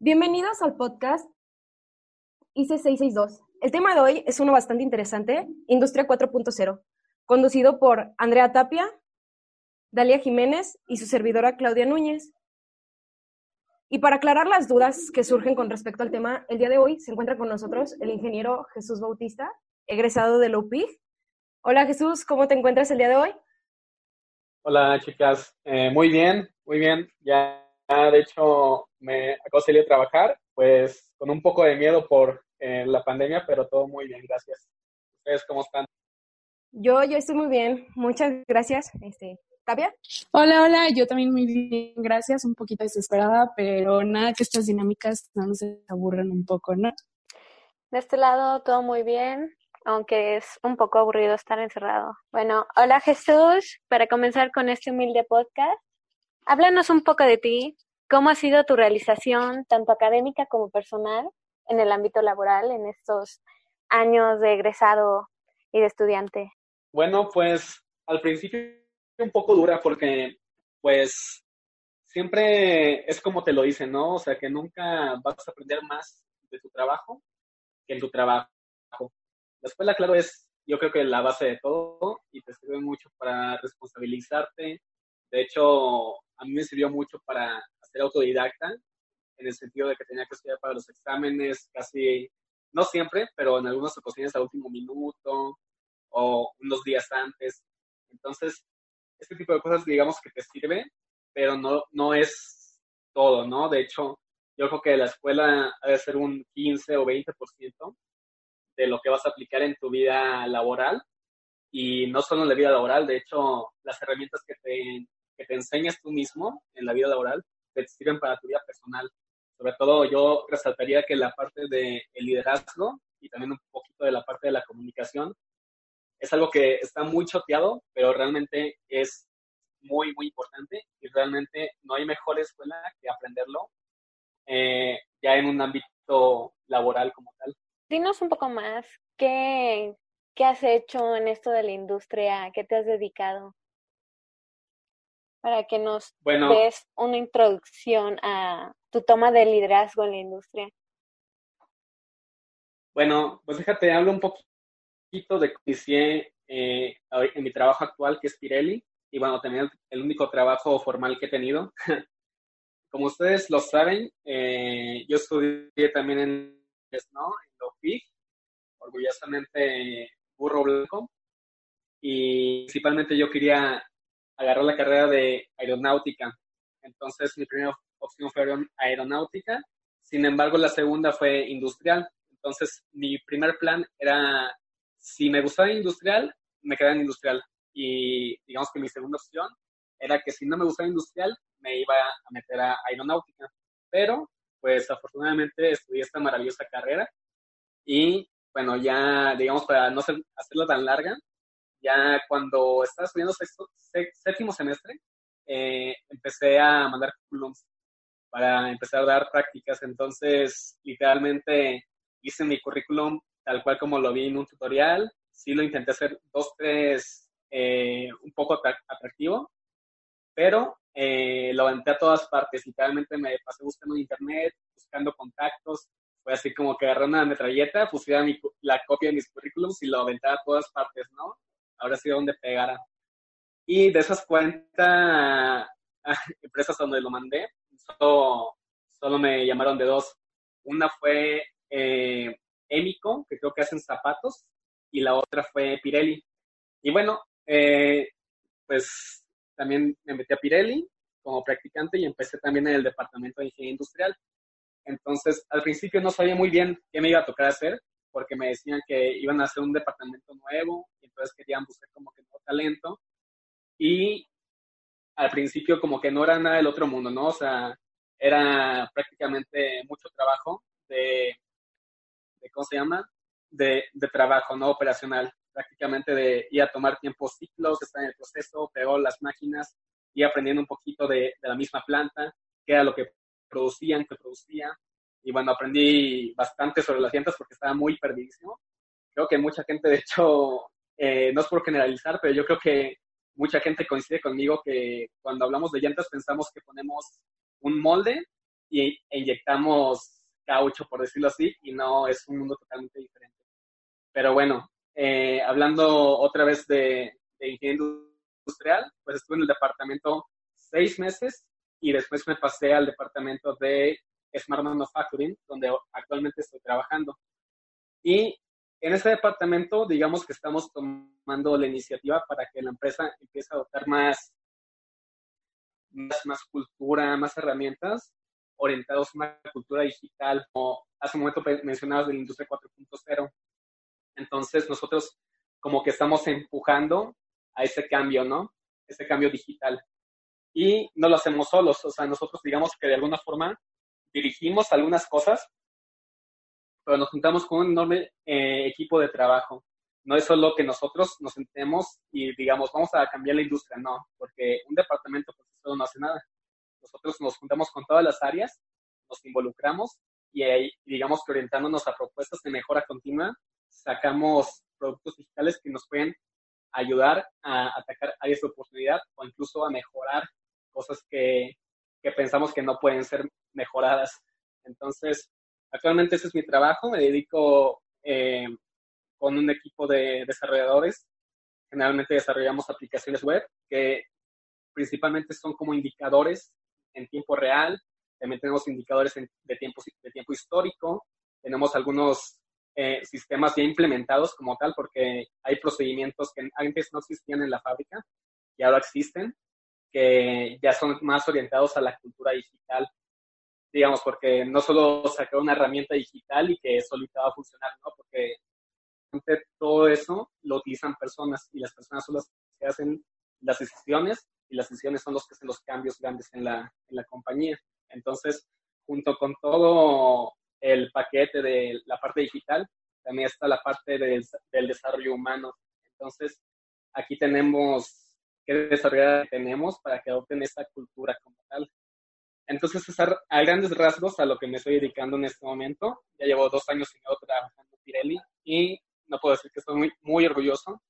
Bienvenidos al podcast IC 662. El tema de hoy es uno bastante interesante, Industria 4.0, conducido por Andrea Tapia, Dalia Jiménez y su servidora Claudia Núñez. Y para aclarar las dudas que surgen con respecto al tema, el día de hoy se encuentra con nosotros el ingeniero Jesús Bautista, egresado de la. Hola Jesús, ¿cómo te encuentras el día de hoy? Hola chicas, eh, muy bien, muy bien. Ya de hecho me acabo de salir a trabajar, pues con un poco de miedo por eh, la pandemia, pero todo muy bien, gracias. ¿Ustedes cómo están? Yo, yo estoy muy bien, muchas gracias. Este, ¿Tapia? Hola, hola, yo también muy bien, gracias, un poquito desesperada, pero nada que estas dinámicas no nos aburran un poco, ¿no? De este lado todo muy bien, aunque es un poco aburrido estar encerrado. Bueno, hola Jesús, para comenzar con este humilde podcast, háblanos un poco de ti, cómo ha sido tu realización, tanto académica como personal, en el ámbito laboral en estos años de egresado y de estudiante. Bueno, pues al principio un poco dura porque pues siempre es como te lo dicen, ¿no? O sea, que nunca vas a aprender más de tu trabajo que en tu trabajo. La escuela, claro, es yo creo que la base de todo y te sirve mucho para responsabilizarte. De hecho, a mí me sirvió mucho para ser autodidacta, en el sentido de que tenía que estudiar para los exámenes casi, no siempre, pero en algunas ocasiones a último minuto o unos días antes. Entonces, este tipo de cosas, digamos que te sirve, pero no, no es todo, ¿no? De hecho, yo creo que la escuela debe ser un 15 o 20% de lo que vas a aplicar en tu vida laboral. Y no solo en la vida laboral, de hecho, las herramientas que te, que te enseñas tú mismo en la vida laboral te sirven para tu vida personal. Sobre todo yo resaltaría que la parte del liderazgo y también un poquito de la parte de la comunicación es algo que está muy choteado, pero realmente es muy, muy importante y realmente no hay mejor escuela que aprenderlo eh, ya en un ámbito laboral como tal. Dinos un poco más, ¿qué, ¿qué has hecho en esto de la industria? ¿Qué te has dedicado? Para que nos des una introducción a tu toma de liderazgo en la industria. Bueno, pues fíjate, hablo un poquito de que eh, en mi trabajo actual, que es Pirelli, y bueno, también el, único trabajo formal que he tenido. Como ustedes lo saben, eh, yo estudié también en ¿no? En orgullosamente burro blanco. Y principalmente yo quería agarrar la carrera de aeronáutica. Entonces mi primera opción fue aeronáutica. Sin embargo, la segunda fue industrial. Entonces mi primer plan era, si me gustaba industrial, me quedaba en industrial. Y digamos que mi segunda opción era que si no me gustaba industrial, me iba a meter a aeronáutica. Pero pues afortunadamente estudié esta maravillosa carrera y bueno, ya digamos para no hacerla tan larga, ya cuando estaba estudiando sexto, séptimo semestre, eh, empecé a mandar currículums para empezar a dar prácticas. Entonces, literalmente hice mi currículum tal cual como lo vi en un tutorial. Sí lo intenté hacer dos, tres, eh, un poco atractivo, pero eh, lo aventé a todas partes. Literalmente me pasé buscando en internet, buscando contactos. Fue así como que agarré una metralleta, pusiera la copia de mis currículums y lo aventé a todas partes, ¿no? Ahora sí donde pegara. Y de esas 40 empresas donde lo mandé, solo, solo me llamaron de dos. Una fue eh, Emico, que creo que hacen zapatos, y la otra fue Pirelli. Y bueno, eh, pues también me metí a Pirelli como practicante y empecé también en el departamento de ingeniería industrial. Entonces, al principio no sabía muy bien qué me iba a tocar hacer, porque me decían que iban a hacer un departamento nuevo, y entonces querían buscar como que nuevo talento. Y al principio como que no era nada del otro mundo, ¿no? O sea, era prácticamente mucho trabajo de, de ¿cómo se llama? De, de trabajo, no operacional prácticamente de ir a tomar tiempos ciclos, estar en el proceso, peor las máquinas, y aprendiendo un poquito de, de, la misma planta, qué era lo que producían, qué producía. Y bueno, aprendí bastante sobre las llantas porque estaba muy perdidísimo. Creo que mucha gente, de hecho, eh, no es por generalizar, pero yo creo que mucha gente coincide conmigo que cuando hablamos de llantas pensamos que ponemos un molde y e inyectamos caucho, por decirlo así, y no es un mundo totalmente diferente. Pero bueno, eh, hablando otra vez de, de ingeniería industrial, pues estuve en el departamento seis meses y después me pasé al departamento de Smart Manufacturing, donde actualmente estoy trabajando. Y en ese departamento, digamos que estamos tomando la iniciativa para que la empresa empiece a adoptar más, más, cultura, más herramientas orientados a una cultura digital, como hace un momento mencionabas de la industria 4.0. Entonces, nosotros como que estamos empujando a ese cambio, ¿no? Ese cambio digital. Y no lo hacemos solos, o sea, nosotros digamos que de alguna forma dirigimos algunas cosas, pero nos juntamos con un enorme eh, equipo de trabajo. No es solo que nosotros nos sentemos y digamos, vamos a cambiar la industria, no, porque un departamento por solo no hace nada. Nosotros nos juntamos con todas las áreas, nos involucramos y ahí, digamos que orientándonos a propuestas de mejora continua, sacamos productos digitales que nos pueden ayudar a atacar áreas de oportunidad o incluso a mejorar cosas que, que pensamos que no pueden ser mejoradas. Entonces, actualmente ese es mi trabajo, me dedico eh, con un equipo de desarrolladores. Generalmente desarrollamos aplicaciones web que principalmente son como indicadores en tiempo real. También tenemos indicadores de, tiempo, de tiempo histórico. Tenemos algunos eh, sistemas ya implementados como tal, porque hay procedimientos que antes no existían en la fábrica y ahora existen, que ya son más orientados a la cultura digital digamos, porque no solo sacar una herramienta digital y que solita va a funcionar, ¿no? Porque todo eso lo utilizan personas y las personas son las que hacen las decisiones y las decisiones son los que hacen los cambios grandes en la, en la compañía. Entonces, junto con todo el paquete de la parte digital, también está la parte del, desarrollo humano. Entonces, aquí tenemos qué desarrollar tenemos para que adopten esta cultura como tal. Entonces, es a, grandes rasgos a lo que me estoy dedicando en este momento. Ya llevo dos años y medio trabajando en Pirelli y no puedo decir que estoy muy, muy orgulloso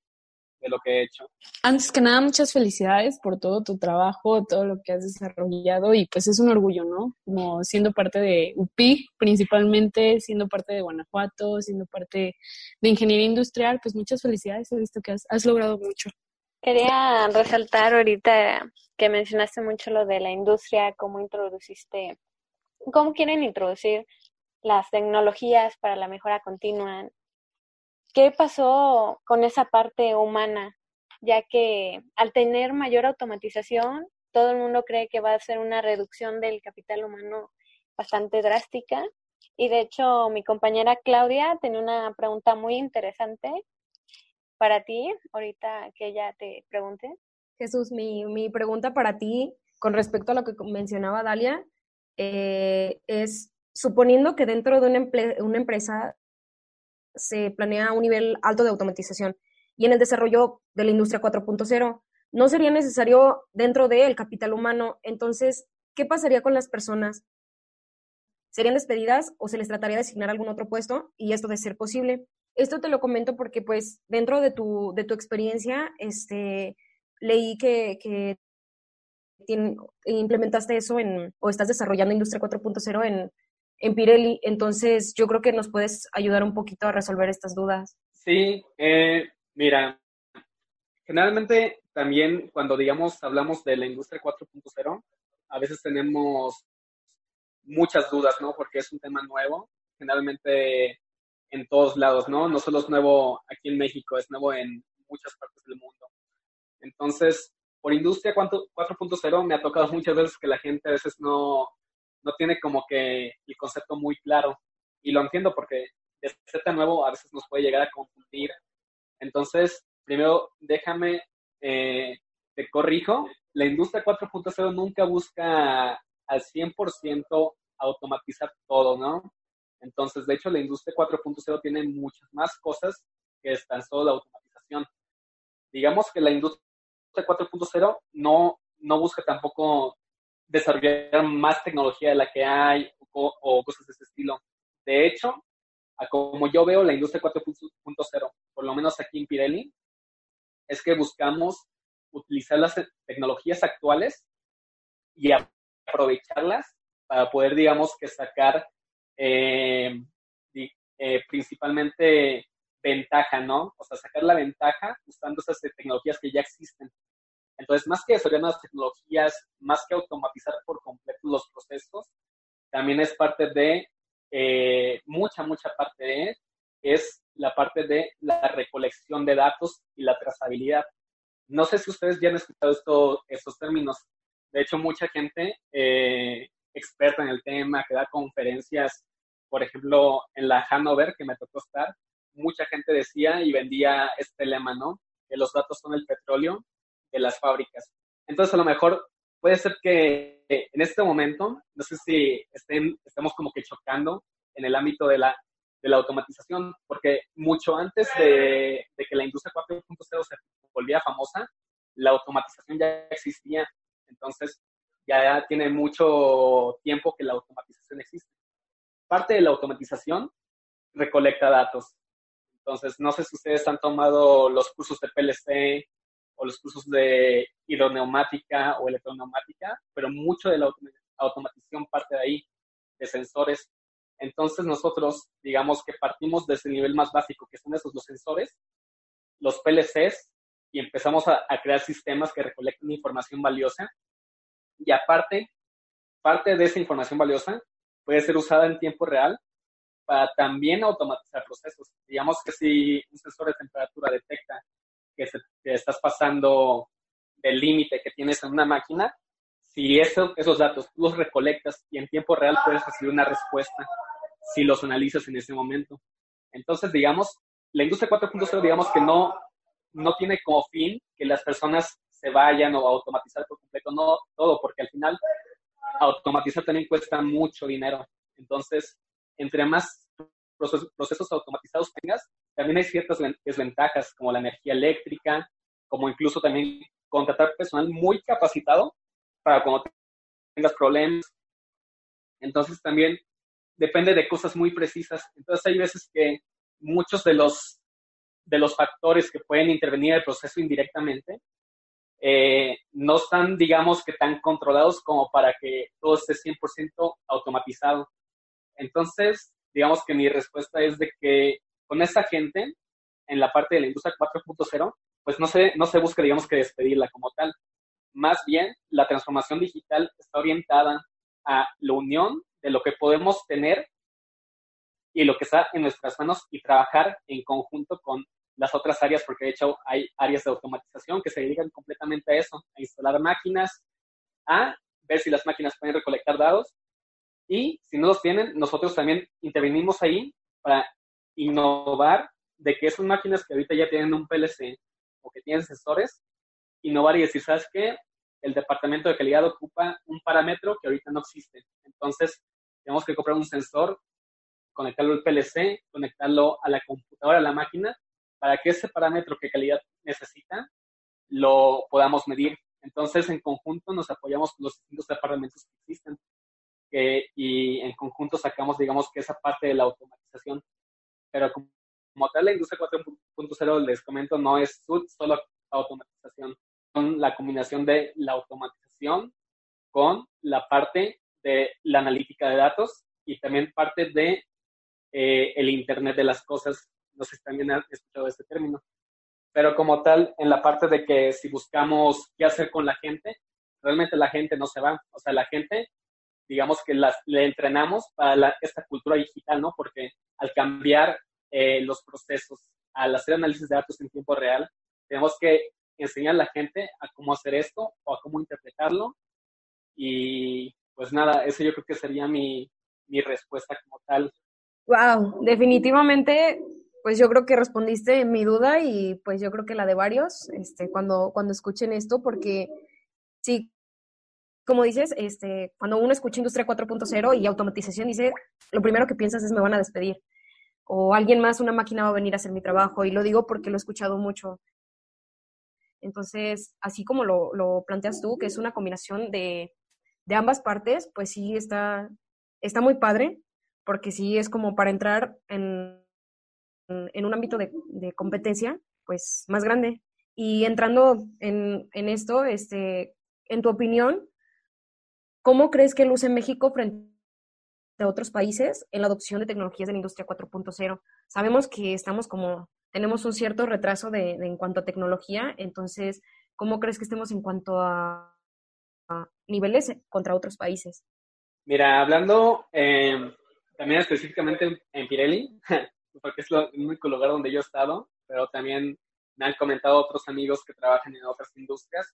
de lo que he hecho. Antes que nada, muchas felicidades por todo tu trabajo, todo lo que has desarrollado y pues es un orgullo, ¿no? Como siendo parte de UPI, principalmente siendo parte de Guanajuato, siendo parte de ingeniería industrial, pues muchas felicidades, he visto que has, has logrado mucho. Quería resaltar ahorita que mencionaste mucho lo de la industria, cómo introduciste, cómo quieren introducir las tecnologías para la mejora continua. ¿Qué pasó con esa parte humana? Ya que al tener mayor automatización, todo el mundo cree que va a ser una reducción del capital humano bastante drástica. Y de hecho, mi compañera Claudia tenía una pregunta muy interesante para ti, ahorita que ella te pregunte. Jesús, mi, mi pregunta para ti con respecto a lo que mencionaba Dalia eh, es, suponiendo que dentro de una, una empresa se planea un nivel alto de automatización y en el desarrollo de la industria 4.0, no sería necesario dentro del capital humano. Entonces, ¿qué pasaría con las personas? ¿Serían despedidas o se les trataría de asignar algún otro puesto? Y esto de ser posible. Esto te lo comento porque, pues, dentro de tu, de tu experiencia, este, leí que, que implementaste eso en, o estás desarrollando Industria 4.0 en, en Pirelli. Entonces, yo creo que nos puedes ayudar un poquito a resolver estas dudas. Sí, eh, mira, generalmente también cuando, digamos, hablamos de la Industria 4.0, a veces tenemos muchas dudas, ¿no? Porque es un tema nuevo. Generalmente en todos lados, ¿no? No solo es nuevo aquí en México, es nuevo en muchas partes del mundo. Entonces, por industria 4.0 me ha tocado muchas veces que la gente a veces no, no tiene como que el concepto muy claro. Y lo entiendo porque de tan nuevo a veces nos puede llegar a confundir. Entonces, primero déjame, eh, te corrijo, la industria 4.0 nunca busca al 100% automatizar todo, ¿no? Entonces, de hecho, la industria 4.0 tiene muchas más cosas que están solo la automatización. Digamos que la industria 4.0 no, no busca tampoco desarrollar más tecnología de la que hay o, cosas de ese estilo. De hecho, como yo veo la industria 4.0, por lo menos aquí en Pirelli, es que buscamos utilizar las tecnologías actuales y aprovecharlas para poder, digamos, que sacar eh, eh, principalmente ventaja, ¿no? O sea, sacar la ventaja usando esas tecnologías que ya existen. Entonces, más que desarrollar nuevas tecnologías, más que automatizar por completo los procesos, también es parte de, eh, mucha, mucha parte de, es la parte de la recolección de datos y la trazabilidad. No sé si ustedes ya han escuchado esto, estos términos. De hecho, mucha gente eh, experta en el tema, que da conferencias, por ejemplo, en la Hanover, que me tocó estar, mucha gente decía y vendía este lema, ¿no? Que los datos son el petróleo de las fábricas. Entonces, a lo mejor puede ser que en este momento, no sé si estén, estemos como que chocando en el ámbito de la, de la automatización, porque mucho antes de, de que la industria 4.0 se volviera famosa, la automatización ya existía. Entonces, ya tiene mucho tiempo que la automatización existe. Parte de la automatización recolecta datos. Entonces, no sé si ustedes han tomado los cursos de PLC o los cursos de hidroneumática o electroneumática, pero mucho de la automatización parte de ahí, de sensores. Entonces, nosotros, digamos que partimos de ese nivel más básico, que son esos los sensores, los PLCs, y empezamos a, a crear sistemas que recolecten información valiosa. Y aparte, parte de esa información valiosa puede ser usada en tiempo real para también automatizar procesos. Digamos que si un sensor de temperatura detecta que, se, estás pasando del límite que tienes en una máquina, si eso, esos datos tú los recolectas y en tiempo real puedes recibir una respuesta si los analizas en ese momento. Entonces, digamos, la industria 4.0, digamos que no, no tiene como fin que las personas se vayan o automatizar por completo, no todo, porque al final automatizar también cuesta mucho dinero. Entonces, entre más procesos, automatizados tengas, también hay ciertas desventajas, como la energía eléctrica, como incluso también contratar personal muy capacitado para cuando tengas problemas. Entonces, también depende de cosas muy precisas. Entonces, hay veces que muchos de los, de los factores que pueden intervenir en el proceso indirectamente eh, no están, digamos, que tan controlados como para que todo esté 100% automatizado. Entonces, digamos que mi respuesta es de que con esa gente, en la parte de la industria 4.0, pues no se, no se busca, digamos, que despedirla como tal. Más bien, la transformación digital está orientada a la unión de lo que podemos tener y lo que está en nuestras manos y trabajar en conjunto con las otras áreas, porque de hecho hay áreas de automatización que se dedican completamente a eso, a instalar máquinas, a ver si las máquinas pueden recolectar datos y si no los tienen, nosotros también intervenimos ahí para innovar de que esas máquinas que ahorita ya tienen un PLC o que tienen sensores, innovar y decir, ¿sabes qué? El departamento de calidad ocupa un parámetro que ahorita no existe. Entonces, tenemos que comprar un sensor, conectarlo al PLC, conectarlo a la computadora, a la máquina, para que ese parámetro que calidad necesita lo podamos medir. Entonces, en conjunto nos apoyamos con los distintos departamentos que existen y en conjunto sacamos, digamos, que esa parte de la automatización. Pero como, tal, la industria 4.0, les comento, no es solo automatización, son la combinación de la automatización con la parte de la analítica de datos y también parte de eh, el Internet de las cosas. No sé si también han escuchado este término. Pero como tal, en la parte de que si buscamos qué hacer con la gente, realmente la gente no se va. O sea, la gente digamos que las, le entrenamos para esta cultura digital, ¿no? Porque al cambiar eh, los procesos, al hacer análisis de datos en tiempo real, tenemos que enseñar a la gente a cómo hacer esto o a cómo interpretarlo. Y pues nada, ese yo creo que sería mi, mi respuesta como tal. Wow, definitivamente, pues yo creo que respondiste mi duda y pues yo creo que la de varios, este, cuando, cuando escuchen esto, porque sí, como dices, este, cuando uno escucha Industria 4.0 y automatización, dice, lo primero que piensas es me van a despedir. O alguien más, una máquina va a venir a hacer mi trabajo. Y lo digo porque lo he escuchado mucho. Entonces, así como lo, lo planteas tú, que es una combinación de, de, ambas partes, pues sí está, está muy padre, porque sí es como para entrar en, en un ámbito de, de competencia, pues más grande. Y entrando en, en esto, este, en tu opinión, ¿cómo crees que luce México frente a otros países en la adopción de tecnologías de la industria 4.0? Sabemos que estamos como, tenemos un cierto retraso de, en cuanto a tecnología, entonces, ¿cómo crees que estemos en cuanto a, niveles contra otros países? Mira, hablando eh, también específicamente en Pirelli, porque es el único lugar donde yo he estado, pero también me han comentado otros amigos que trabajan en otras industrias.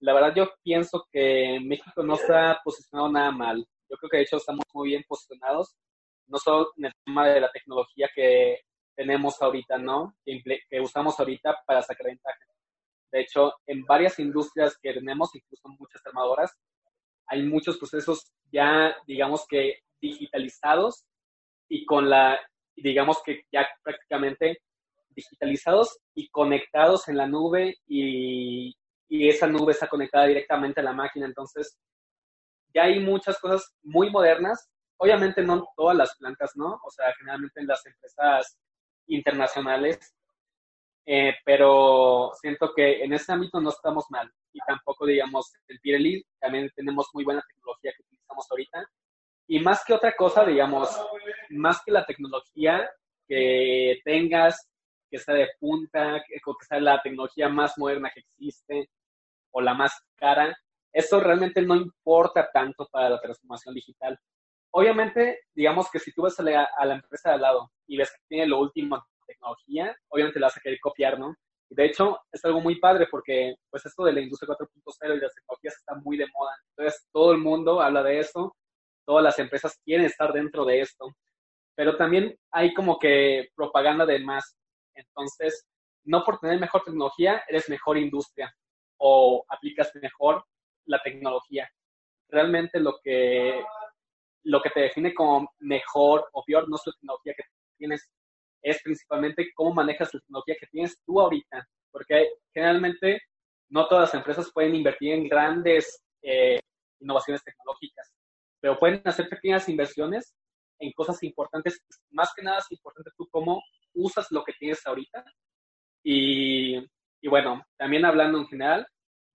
La verdad yo pienso que México no está posicionado nada mal. Yo creo que de hecho estamos muy bien posicionados, no solo en el tema de la tecnología que tenemos ahorita, ¿no? Que, que usamos ahorita para sacar ventaja. De hecho, en varias industrias que tenemos, incluso muchas armadoras, hay muchos procesos ya, digamos que digitalizados y con la, digamos que ya prácticamente digitalizados y conectados en la nube y, y esa nube está conectada directamente a la máquina. Entonces, ya hay muchas cosas muy modernas. Obviamente no todas las plantas, ¿no? O sea, generalmente en las empresas internacionales, eh, pero siento que en ese ámbito no estamos mal. Y tampoco, digamos, en Pirelli también tenemos muy buena tecnología que utilizamos ahorita. Y más que otra cosa, digamos, más que la tecnología que tengas, que sea de punta, que, que sea la tecnología más moderna que existe o la más cara, eso realmente no importa tanto para la transformación digital. Obviamente, digamos que si tú vas a la, a la empresa de al lado y ves que tiene lo último tecnología, obviamente la vas a querer copiar, ¿no? De hecho, es algo muy padre porque pues esto de la industria 4.0 y las tecnologías está muy de moda. Entonces, todo el mundo habla de eso, todas las empresas quieren estar dentro de esto, pero también hay como que propaganda de más. Entonces, no por tener mejor tecnología, eres mejor industria o aplicas mejor la tecnología. Realmente lo que, lo que te define como mejor o peor no es la tecnología que tienes, es principalmente cómo manejas la tecnología que tienes tú ahorita, porque generalmente no todas las empresas pueden invertir en grandes eh, innovaciones tecnológicas, pero pueden hacer pequeñas inversiones en cosas importantes. Más que nada es importante tú cómo usas lo que tienes ahorita. Y, y bueno, también hablando en general,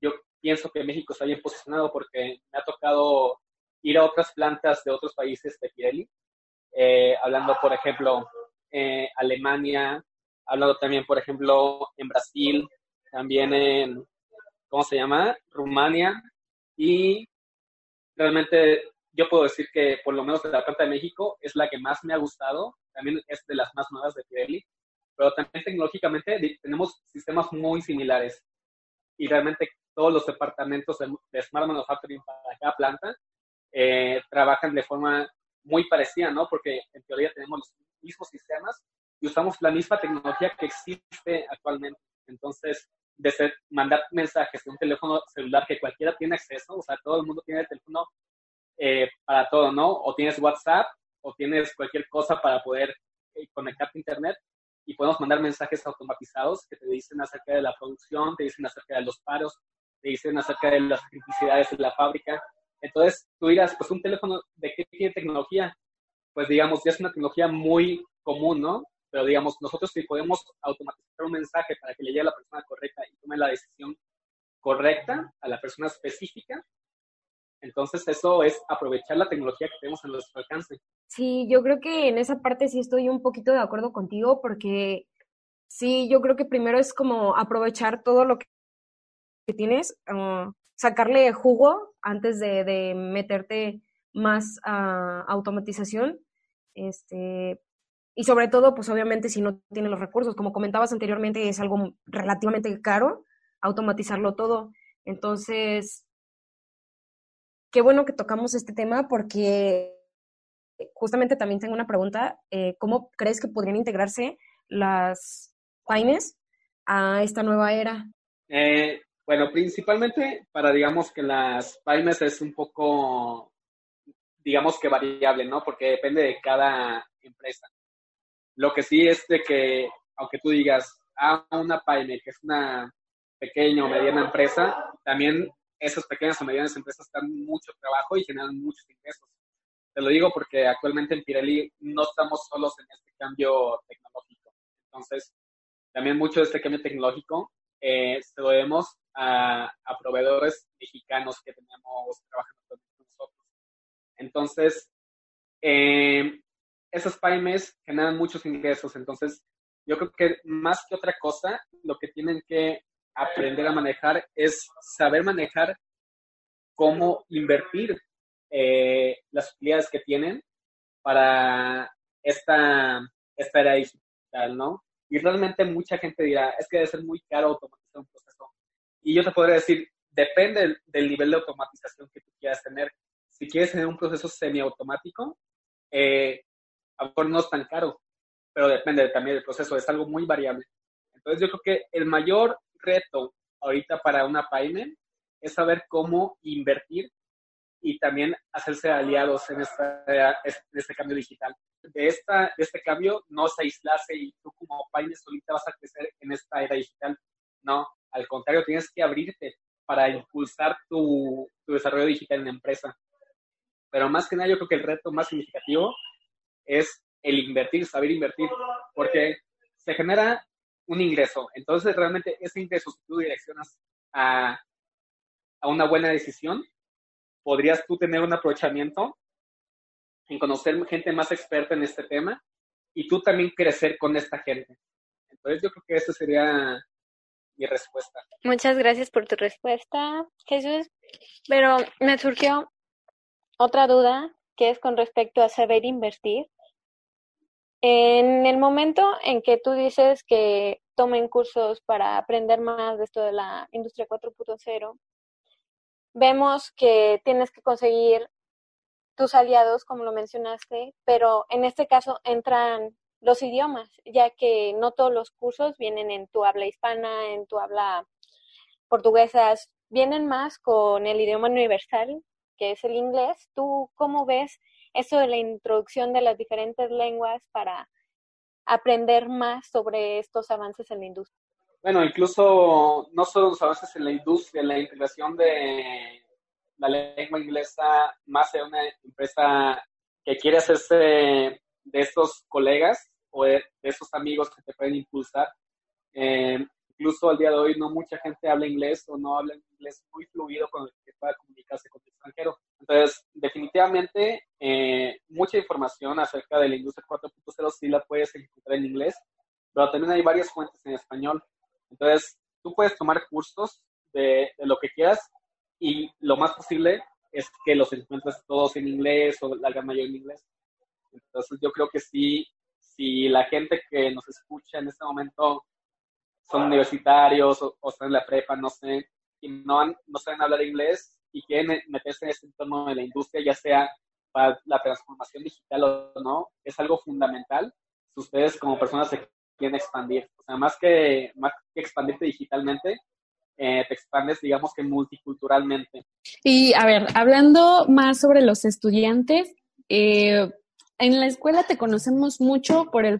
yo pienso que México está bien posicionado porque me ha tocado ir a otras plantas de otros países de Pirelli, eh, hablando, por ejemplo, eh, Alemania, hablando también, por ejemplo, en Brasil, también en, ¿cómo se llama? Rumania. Y realmente yo puedo decir que por lo menos de la planta de México es la que más me ha gustado, también es de las más nuevas de Pirelli, pero también tecnológicamente tenemos sistemas muy similares y realmente todos los departamentos de, Smart Manufacturing para cada planta eh, trabajan de forma muy parecida, ¿no? Porque en teoría tenemos los mismos sistemas y usamos la misma tecnología que existe actualmente. Entonces, desde mandar mensajes de un teléfono celular que cualquiera tiene acceso, o sea, todo el mundo tiene el teléfono eh, para todo, ¿no? O tienes WhatsApp o tienes cualquier cosa para poder eh, conectarte a Internet y podemos mandar mensajes automatizados que te dicen acerca de la producción, te dicen acerca de los paros, te dicen acerca de las criticidades de la fábrica. Entonces, tú dirás, pues un teléfono, ¿de qué tiene tecnología? Pues digamos, ya es una tecnología muy común, ¿no? Pero digamos, nosotros si podemos automatizar un mensaje para que le llegue a la persona correcta y tome la decisión correcta a la persona específica, entonces, eso es aprovechar la tecnología que tenemos a nuestro alcance. Sí, yo creo que en esa parte sí estoy un poquito de acuerdo contigo, porque sí, yo creo que primero es como aprovechar todo lo que tienes, uh, sacarle jugo antes de, meterte más a automatización. Este, y sobre todo, pues obviamente si no tienes los recursos, como comentabas anteriormente, es algo relativamente caro automatizarlo todo. Entonces, qué bueno que tocamos este tema porque justamente también tengo una pregunta. Eh, ¿Cómo crees que podrían integrarse las PAINES a esta nueva era? Eh, bueno, principalmente para, digamos, que las PAINES es un poco, digamos que variable, ¿no? Porque depende de cada empresa. Lo que sí es de que, aunque tú digas, a ah, una PAINE, que es una pequeña o mediana empresa, también esas pequeñas o medianas empresas dan mucho trabajo y generan muchos ingresos. Te lo digo porque actualmente en Pirelli no estamos solos en este cambio tecnológico. Entonces, también mucho de este cambio tecnológico eh, se lo debemos a, proveedores mexicanos que tenemos trabajando con nosotros. Entonces, eh, esos pymes generan muchos ingresos. Entonces, yo creo que más que otra cosa, lo que tienen que aprender a manejar es saber manejar cómo invertir eh, las utilidades que tienen para esta, esta era digital, ¿no? Y realmente mucha gente dirá, es que debe ser muy caro automatizar un proceso. Y yo te podría decir, depende del, nivel de automatización que tú quieras tener. Si quieres tener un proceso semiautomático, eh, a lo mejor no es tan caro, pero depende también del proceso, es algo muy variable. Entonces yo creo que el mayor reto ahorita para una PyME es saber cómo invertir y también hacerse aliados en, este cambio digital. De, esta, de este cambio no se aislase y tú como PyME solita vas a crecer en esta era digital. No, al contrario, tienes que abrirte para impulsar tu, tu desarrollo digital en la empresa. Pero más que nada, yo creo que el reto más significativo es el invertir, saber invertir, porque se genera un ingreso. Entonces, realmente ese ingreso, si tú direccionas a, a una buena decisión, podrías tú tener un aprovechamiento en conocer gente más experta en este tema y tú también crecer con esta gente. Entonces, yo creo que esa sería mi respuesta. Muchas gracias por tu respuesta, Jesús. Pero me surgió otra duda que es con respecto a saber invertir. En el momento en que tú dices que tomen cursos para aprender más de esto de la industria 4.0, vemos que tienes que conseguir tus aliados, como lo mencionaste, pero en este caso entran los idiomas, ya que no todos los cursos vienen en tu habla hispana, en tu habla portuguesa, vienen más con el idioma universal, que es el inglés. ¿Tú cómo ves eso de la introducción de las diferentes lenguas para aprender más sobre estos avances en la industria? Bueno, incluso no solo los avances en la industria, la integración de la lengua inglesa más en una empresa que quiere hacerse de estos colegas o de, esos amigos que te pueden impulsar. Eh, incluso al día de hoy no mucha gente habla inglés o no habla inglés muy fluido con el que pueda comunicarse con el extranjero. Entonces, definitivamente, eh, mucha información acerca de la industria 4.0 sí la puedes encontrar en inglés, pero también hay varias fuentes en español. Entonces, tú puedes tomar cursos de, de lo que quieras y lo más posible es que los encuentres todos en inglés o la gran mayoría en inglés. Entonces, yo creo que sí, si la gente que nos escucha en este momento son universitarios o, están en la prepa, no sé, y no, no saben hablar inglés y quieren meterse en este entorno de la industria, ya sea para la transformación digital o no, es algo fundamental si ustedes como personas se quieren expandir. O sea, más que, más que expandirte digitalmente, eh, te expandes, digamos que multiculturalmente. Y a ver, hablando más sobre los estudiantes, eh, en la escuela te conocemos mucho por el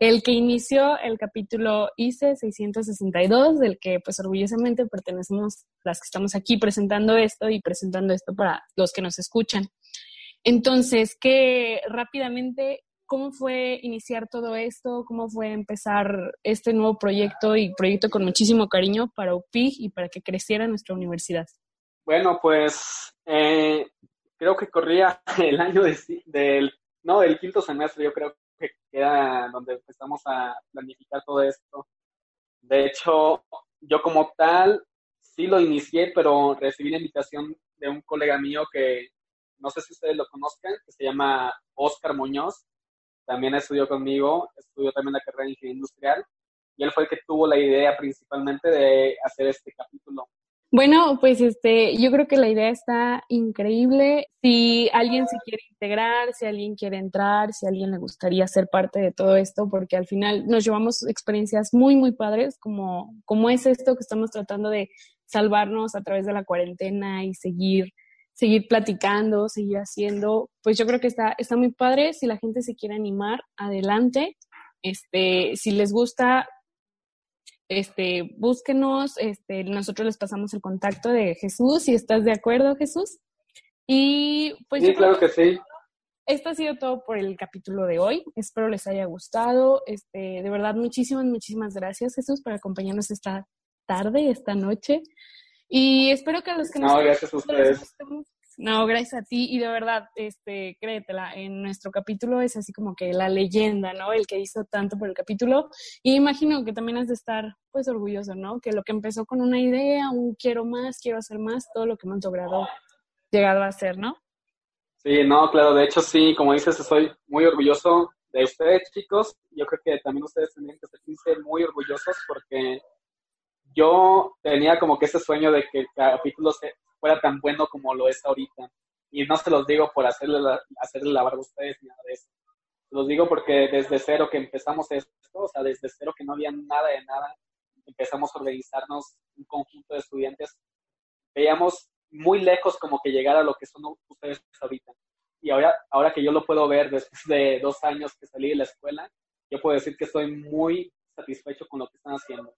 el que inició el capítulo ICE 662, del que pues orgullosamente pertenecemos las que estamos aquí presentando esto y presentando esto para los que nos escuchan. Entonces, que rápidamente, ¿cómo fue iniciar todo esto? ¿Cómo fue empezar este nuevo proyecto y proyecto con muchísimo cariño para UPIG y para que creciera nuestra universidad? Bueno, pues eh, creo que corría el año del, no, del quinto semestre, yo creo que era donde empezamos a planificar todo esto. De hecho, yo como tal sí lo inicié, pero recibí la invitación de un colega mío que no sé si ustedes lo conozcan, que se llama Oscar Muñoz. También estudió conmigo, estudió también la carrera de ingeniería industrial y él fue el que tuvo la idea principalmente de hacer este capítulo. Bueno, pues este, yo creo que la idea está increíble. Si alguien se quiere integrar, si alguien quiere entrar, si alguien le gustaría ser parte de todo esto, porque al final nos llevamos experiencias muy, muy padres, como, como es esto que estamos tratando de salvarnos a través de la cuarentena y seguir, seguir platicando, seguir haciendo. Pues yo creo que está, está muy padre. Si la gente se quiere animar, adelante. Este, si les gusta, este, búsquenos, este, nosotros les pasamos el contacto de Jesús, si estás de acuerdo, Jesús. Y pues... Sí, claro que, sí. Esto ha sido todo por el capítulo de hoy. Espero les haya gustado. Este, de verdad, muchísimas, muchísimas gracias, Jesús, por acompañarnos esta tarde, esta noche. Y espero que a los que nos... No, gracias a ustedes. No, gracias a ti y de verdad, este, créetela, en nuestro capítulo es así como que la leyenda, ¿no? El que hizo tanto por el capítulo y imagino que también has de estar pues orgulloso, ¿no? Que lo que empezó con una idea, un quiero más, quiero hacer más, todo lo que hemos logrado, llegado a hacer, ¿no? Sí, no, claro, de hecho sí, como dices, estoy muy orgulloso de ustedes, chicos. Yo creo que también ustedes tendrían que sentirse muy orgullosos porque yo tenía como que ese sueño de que el capítulo fuera tan bueno como lo es ahorita. Y no se los digo por hacerle, hacerle lavar a ustedes ni nada de eso. Se los digo porque desde cero que empezamos esto, o sea, desde cero que no había nada de nada, empezamos a organizarnos un conjunto de estudiantes. Veíamos muy lejos como que llegar a lo que son ustedes ahorita. Y ahora, ahora que yo lo puedo ver después de dos años que salí de la escuela, yo puedo decir que estoy muy satisfecho con lo que están haciendo.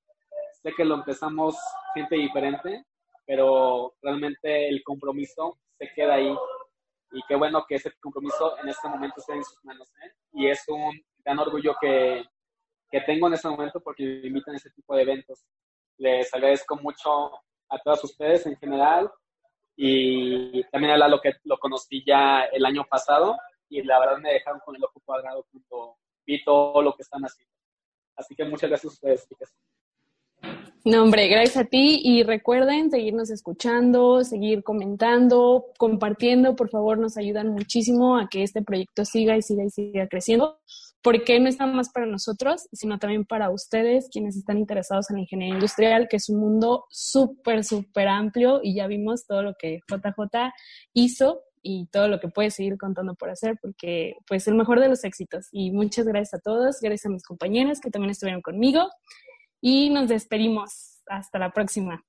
Sé que lo empezamos gente diferente, pero realmente el compromiso se queda ahí. Y qué bueno que ese compromiso en este momento esté en sus manos. ¿eh? Y es un gran orgullo que, que tengo en este momento porque me invitan a ese tipo de eventos. Les agradezco mucho a todas ustedes en general y también a Lalo que lo conocí ya el año pasado y la verdad me dejaron con el ojo cuadrado cuando vi todo lo que están haciendo. Así que muchas gracias a ustedes, chicas. No, hombre, gracias a ti. Y recuerden seguirnos escuchando, seguir comentando, compartiendo, por favor, nos ayudan muchísimo a que este proyecto siga y siga y siga creciendo, porque no está más para nosotros, sino también para ustedes, quienes están interesados en la ingeniería industrial, que es un mundo súper, súper amplio y ya vimos todo lo que JJ hizo y todo lo que puede seguir contando por hacer, porque pues el mejor de los éxitos. Y muchas gracias a todos, gracias a mis compañeros que también estuvieron conmigo y nos despedimos. Hasta la próxima.